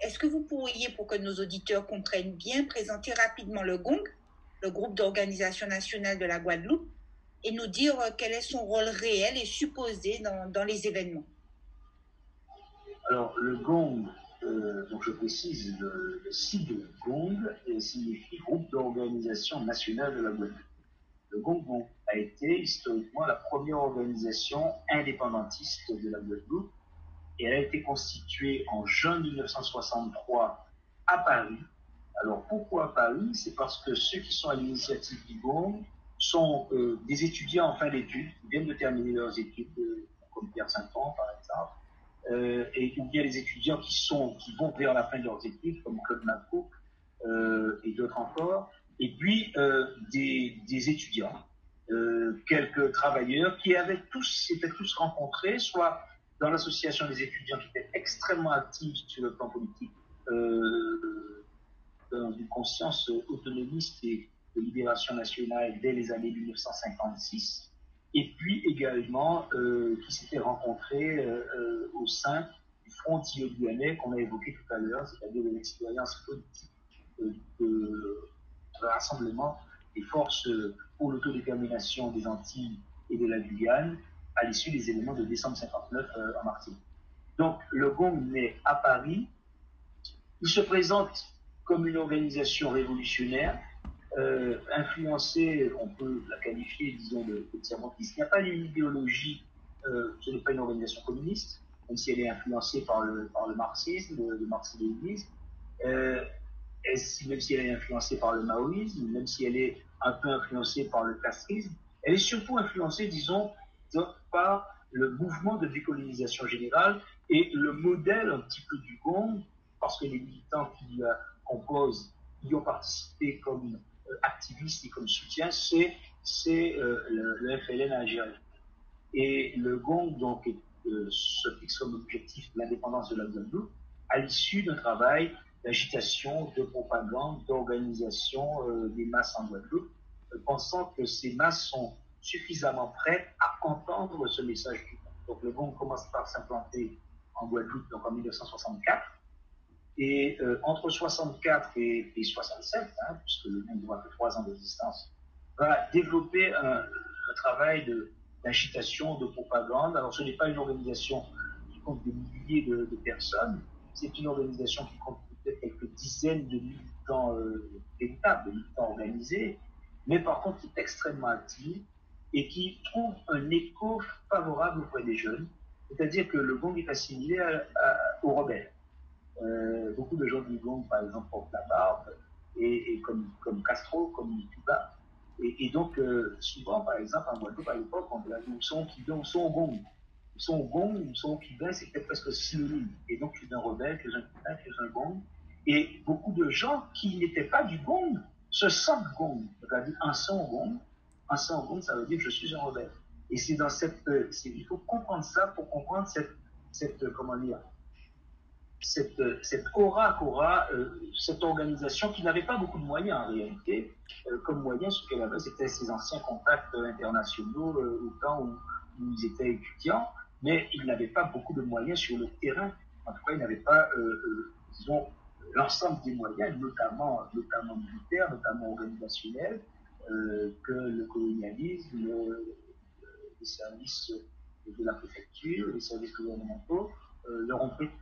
Est-ce que vous pourriez, pour que nos auditeurs comprennent bien, présenter rapidement le GONG, le groupe d'organisation nationale de la Guadeloupe, et nous dire euh, quel est son rôle réel et supposé dans, dans les événements. Alors, le GONG, euh, donc je précise, le, le sigle GONG signifie Groupe d'organisation nationale de la Guadeloupe. Le GONG a été historiquement la première organisation indépendantiste de la Guadeloupe et elle a été constituée en juin 1963 à Paris. Alors pourquoi Paris C'est parce que ceux qui sont à l'initiative du GONG sont euh, des étudiants en fin d'études, qui viennent de terminer leurs études, euh, comme Pierre Saint-Pan par exemple, euh, et ou bien les étudiants qui, sont, qui vont vers la fin de leurs études, comme Claude Macou et d'autres encore, et puis des, des, étudiants, quelques travailleurs qui avaient tous, s'étaient tous rencontrés, soit dans l'association des étudiants qui étaient extrêmement actifs sur le plan politique, dans une conscience autonomiste et de libération nationale dès les années 1956, et puis également euh, qui s'étaient rencontrés euh, euh, au sein du Front Tio-Guyanais qu'on a évoqué tout à l'heure, c'est-à-dire de l'expérience politique de, rassemblement des forces pour l'autodétermination des Antilles et de la Guyane à l'issue des événements de décembre 59 en Martinique. Donc le GONG naît à Paris, il se présente comme une organisation révolutionnaire euh, influencée, on peut la qualifier, disons, de, de Il n'y a pas une idéologie, euh, ce n'est pas une organisation communiste, même si elle est influencée par le, par le marxisme, le, le marxisme euh, même si elle est influencée par le maoïsme, même si elle est un peu influencée par le castrisme, elle est surtout influencée, disons, par le mouvement de décolonisation générale et le modèle un petit peu du GONG, parce que les militants qui la composent y ont participé comme activiste et comme soutien, c'est euh, le, le, FLN algérien. Et le GONG donc, euh, se fixe comme objectif l'indépendance de la Guadeloupe à l'issue d'un travail d'agitation, de propagande, d'organisation euh, des masses en Guadeloupe, pensant que ces masses sont suffisamment prêtes à entendre ce message du Donc le GONG commence par s'implanter en Guadeloupe donc en 1964 et euh, entre 64 et, 67, hein, puisque le monde voit que trois ans d'existence, va développer un, travail d'agitation, de, propagande. Alors ce n'est pas une organisation qui compte des milliers de, personnes, c'est une organisation qui compte peut-être quelques dizaines de militants euh, véritables, de militants organisés, mais par contre qui est extrêmement active et qui trouve un écho favorable auprès des jeunes. C'est-à-dire que le GONG est assimilé aux rebelles. Euh, beaucoup de gens du GONG, par exemple, portent la barbe, et, comme, comme, Castro, comme Cuba. Et, donc, euh, souvent, par exemple, en Guadeloupe, à l'époque, on disait, nous sommes nous sommes au GONG. Sommes au GONG, nous sommes Cubains, c'était presque synonyme. Et donc, tu es un rebelle, tu es un Cubain, tu es un GONG. Et beaucoup de gens qui n'étaient pas du GONG se sentent GONG. C'est-à-dire, un son GONG, un son GONG, ça veut dire je suis un rebelle. Et c'est dans cette, euh, il faut comprendre ça pour comprendre cette, cette comment dire, cette, cette aura euh, cette organisation qui n'avait pas beaucoup de moyens en réalité. Euh, comme moyen, ce qu'elle avait, c'était ses anciens contacts internationaux euh, au temps où, ils étaient étudiants, mais ils n'avaient pas beaucoup de moyens sur le terrain. En tout cas, ils n'avaient pas, l'ensemble des moyens, notamment, notamment militaires, notamment organisationnels, que le colonialisme, les services de la préfecture, les services gouvernementaux leur ont prêté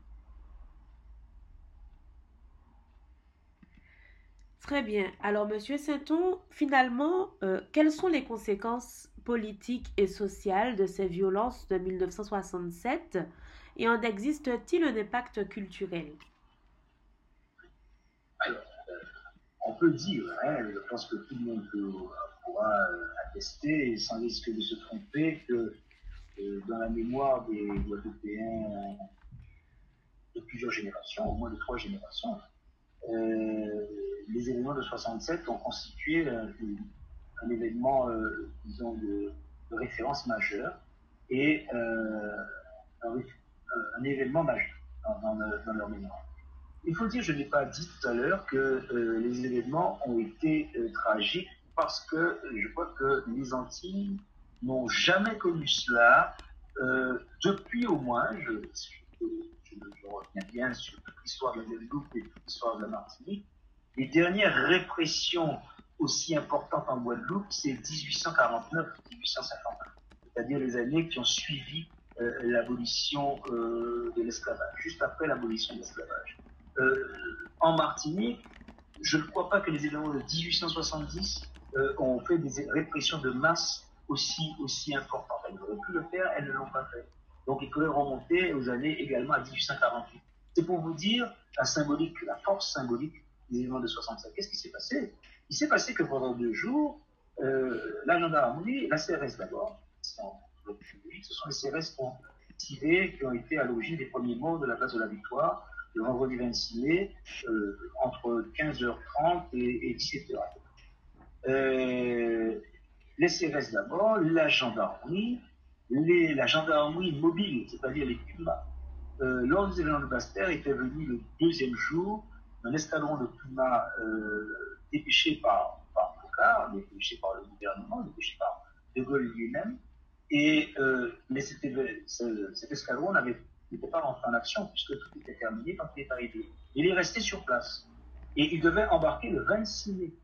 Très bien. Alors, Monsieur Sainton, finalement, euh, quelles sont les conséquences politiques et sociales de ces violences de 1967 et en existe-t-il un impact culturel? Alors, euh, on peut dire, hein, je pense que tout le monde pourra euh, attester, sans risque de se tromper, que dans la mémoire des Guadeloupéens de plusieurs générations, au moins de trois générations, les événements de 67 ont constitué un, un événement, euh, disons, de, référence majeure et euh, un, événement majeur dans, leur mémoire. Il faut dire, je n'ai pas dit tout à l'heure que les événements ont été tragiques parce que je crois que les Antilles n'ont jamais connu cela depuis au moins, je, je reviens bien sur l'histoire de la Guadeloupe et l'histoire de la Martinique, les dernières répressions aussi importantes en Guadeloupe, c'est 1849-1851, c'est-à-dire les années qui ont suivi euh, l'abolition euh, de l'esclavage, juste après l'abolition de l'esclavage. Euh, en Martinique, je ne crois pas que les événements de 1870 ont fait des répressions de masse aussi, aussi importantes. Elles auraient pu le faire, elles ne l'ont pas fait. Donc il faudrait remonter aux années également à 1848. C'est pour vous dire la symbolique, la force symbolique événements de 67. Qu'est-ce qui s'est passé? Il s'est passé que pendant deux jours, euh, la gendarmerie, la CRS d'abord, ce sont les CRS qui ont qui ont été à l'origine des premiers mots de la place de la Victoire, le vendredi 26 mai, euh, entre 15h30 et, 17h. Euh, les CRS d'abord, la gendarmerie, la gendarmerie mobile, c'est-à-dire les Pumas. Euh, lors des événements de Bastère était venu le deuxième jour un escadron de Pumas euh, dépêché par, par dépêché par le gouvernement, dépêché par De Gaulle lui-même. Et, euh, mais cet escadron n'était pas rentré en action puisque tout était terminé quand il est arrivé. Il est resté sur place. Et il devait embarquer le 26 mai.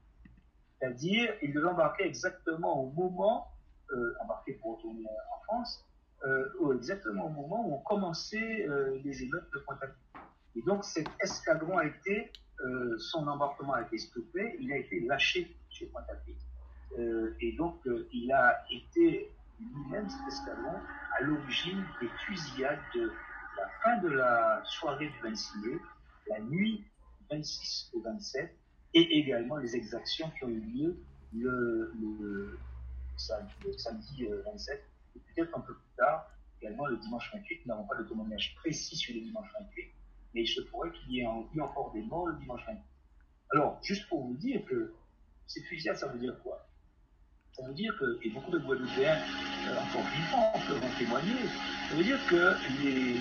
C'est-à-dire, il devait embarquer exactement au moment euh, embarqué pour retourner en France, exactement au moment où ont commencé les émeutes de Pointe-à-Pitre. Et donc cet escadron a été, son embarquement a été stoppé, il a été lâché chez Pointe-à-Pitre. et donc il a été lui-même, cet escadron, à l'origine des fusillades de la fin de la soirée du 26 mai, la nuit du 26 au 27, et également les exactions qui ont eu lieu le, le, samedi, 27, euh, et peut-être un peu plus tard, également le dimanche 28. Nous n'avons pas de témoignage précis sur le dimanche 28, mais il se pourrait qu'il y ait eu encore des morts le dimanche 28. Alors, juste pour vous dire que ces fusillades, ça veut dire quoi? Ça veut dire que, et beaucoup de Guadeloupéens euh, encore vivants peuvent en témoigner, ça veut dire que les,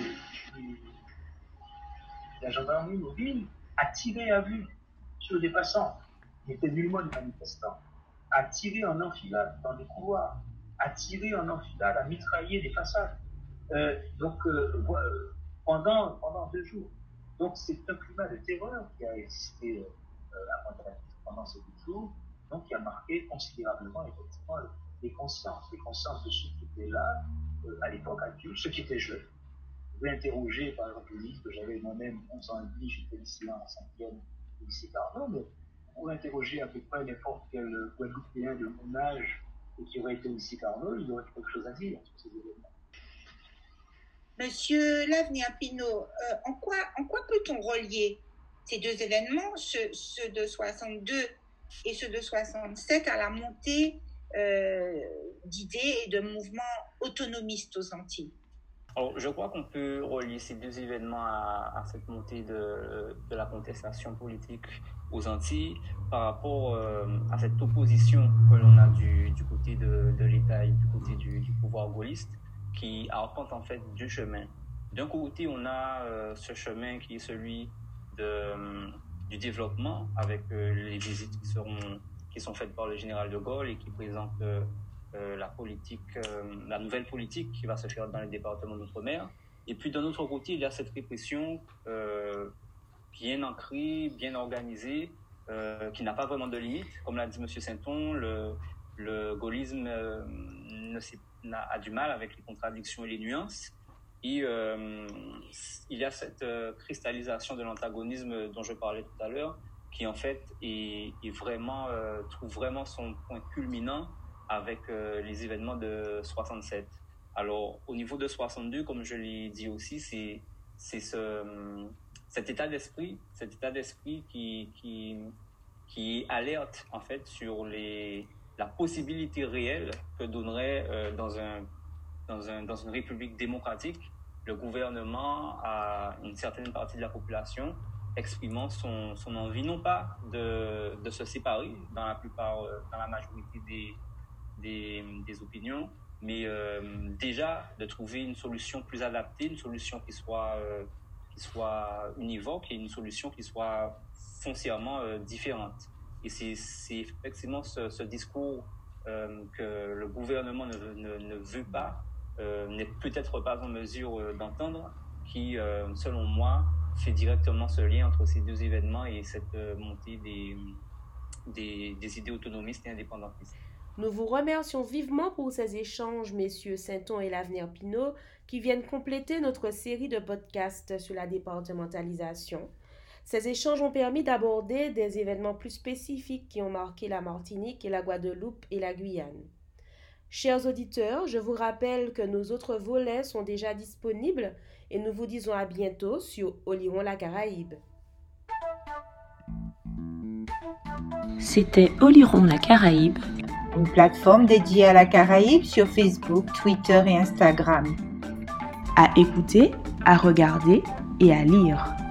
la gendarmerie mobile a tiré à vue sur des passants, qui étaient nullement des manifestants à tirer en enfilade dans les couloirs, à tirer en enfilade, à mitrailler des façades. Euh, donc, euh, pendant, pendant deux jours. Donc, c'est un climat de terreur qui a existé pendant ces deux jours, donc qui a marqué considérablement, effectivement, les consciences, les consciences de ceux qui étaient là à l'époque actuelle, ceux qui étaient jeunes. Vous pouvez interroger, par exemple, le que j'avais moi-même 11 ans et demi, j'étais lycéen en 5e au lycée Carnot, mais pour interroger à peu près n'importe quel Guadeloupéen de mon âge et qui aurait été ici Carnot, il aurait quelque chose à dire sur ces événements. Monsieur Lavenir Pinot, euh, en quoi, peut-on relier ces deux événements, ceux, de 62 et ceux de 67, à la montée euh, d'idées et de mouvements autonomistes aux Antilles? Alors, je crois qu'on peut relier ces deux événements à, cette montée de, la contestation politique aux Antilles par rapport euh, à cette opposition que l'on a du, côté de, l'État et du côté du, pouvoir gaulliste qui arpente en fait deux chemins. D'un côté, on a euh, ce chemin qui est celui euh, du développement avec les visites qui, sont faites par le général de Gaulle et qui présentent la politique, la nouvelle politique qui va se faire dans les départements d'outre-mer. Et puis d'un autre côté, il y a cette répression bien ancré, bien organisé, euh, qui n'a pas vraiment de limite. Comme l'a dit M. Sainton, le, le gaullisme euh, a, du mal avec les contradictions et les nuances. Et euh, il y a cette cristallisation de l'antagonisme dont je parlais tout à l'heure, qui en fait est, vraiment, trouve vraiment son point culminant avec les événements de 67. Alors, au niveau de 62, comme je l'ai dit aussi, c'est ce, cet état d'esprit, cet état d'esprit qui, qui, qui alerte en fait sur les, la possibilité réelle que donnerait euh, dans, un, dans, un, dans une république démocratique le gouvernement à une certaine partie de la population exprimant son, son envie, non pas de, de, se séparer dans la plupart, euh, dans la majorité des, des, des opinions, mais euh, déjà de trouver une solution plus adaptée, une solution qui soit, qui soit univoque et une solution qui soit foncièrement différente. Et c'est effectivement ce, discours euh, que le gouvernement ne, veut pas, euh, n'est peut-être pas en mesure euh, d'entendre, qui, selon moi, fait directement ce lien entre ces deux événements et cette montée des, des, idées autonomistes et indépendantistes. Nous vous remercions vivement pour ces échanges, messieurs Sainton et l'Avenir Pinot, qui viennent compléter notre série de podcasts sur la départementalisation. Ces échanges ont permis d'aborder des événements plus spécifiques qui ont marqué la Martinique et la Guadeloupe et la Guyane. Chers auditeurs, je vous rappelle que nos autres volets sont déjà disponibles et nous vous disons à bientôt sur Oliron la Caraïbe. C'était Oliron la Caraïbe, une plateforme dédiée à la Caraïbe sur Facebook, Twitter et Instagram. À écouter, à regarder et à lire.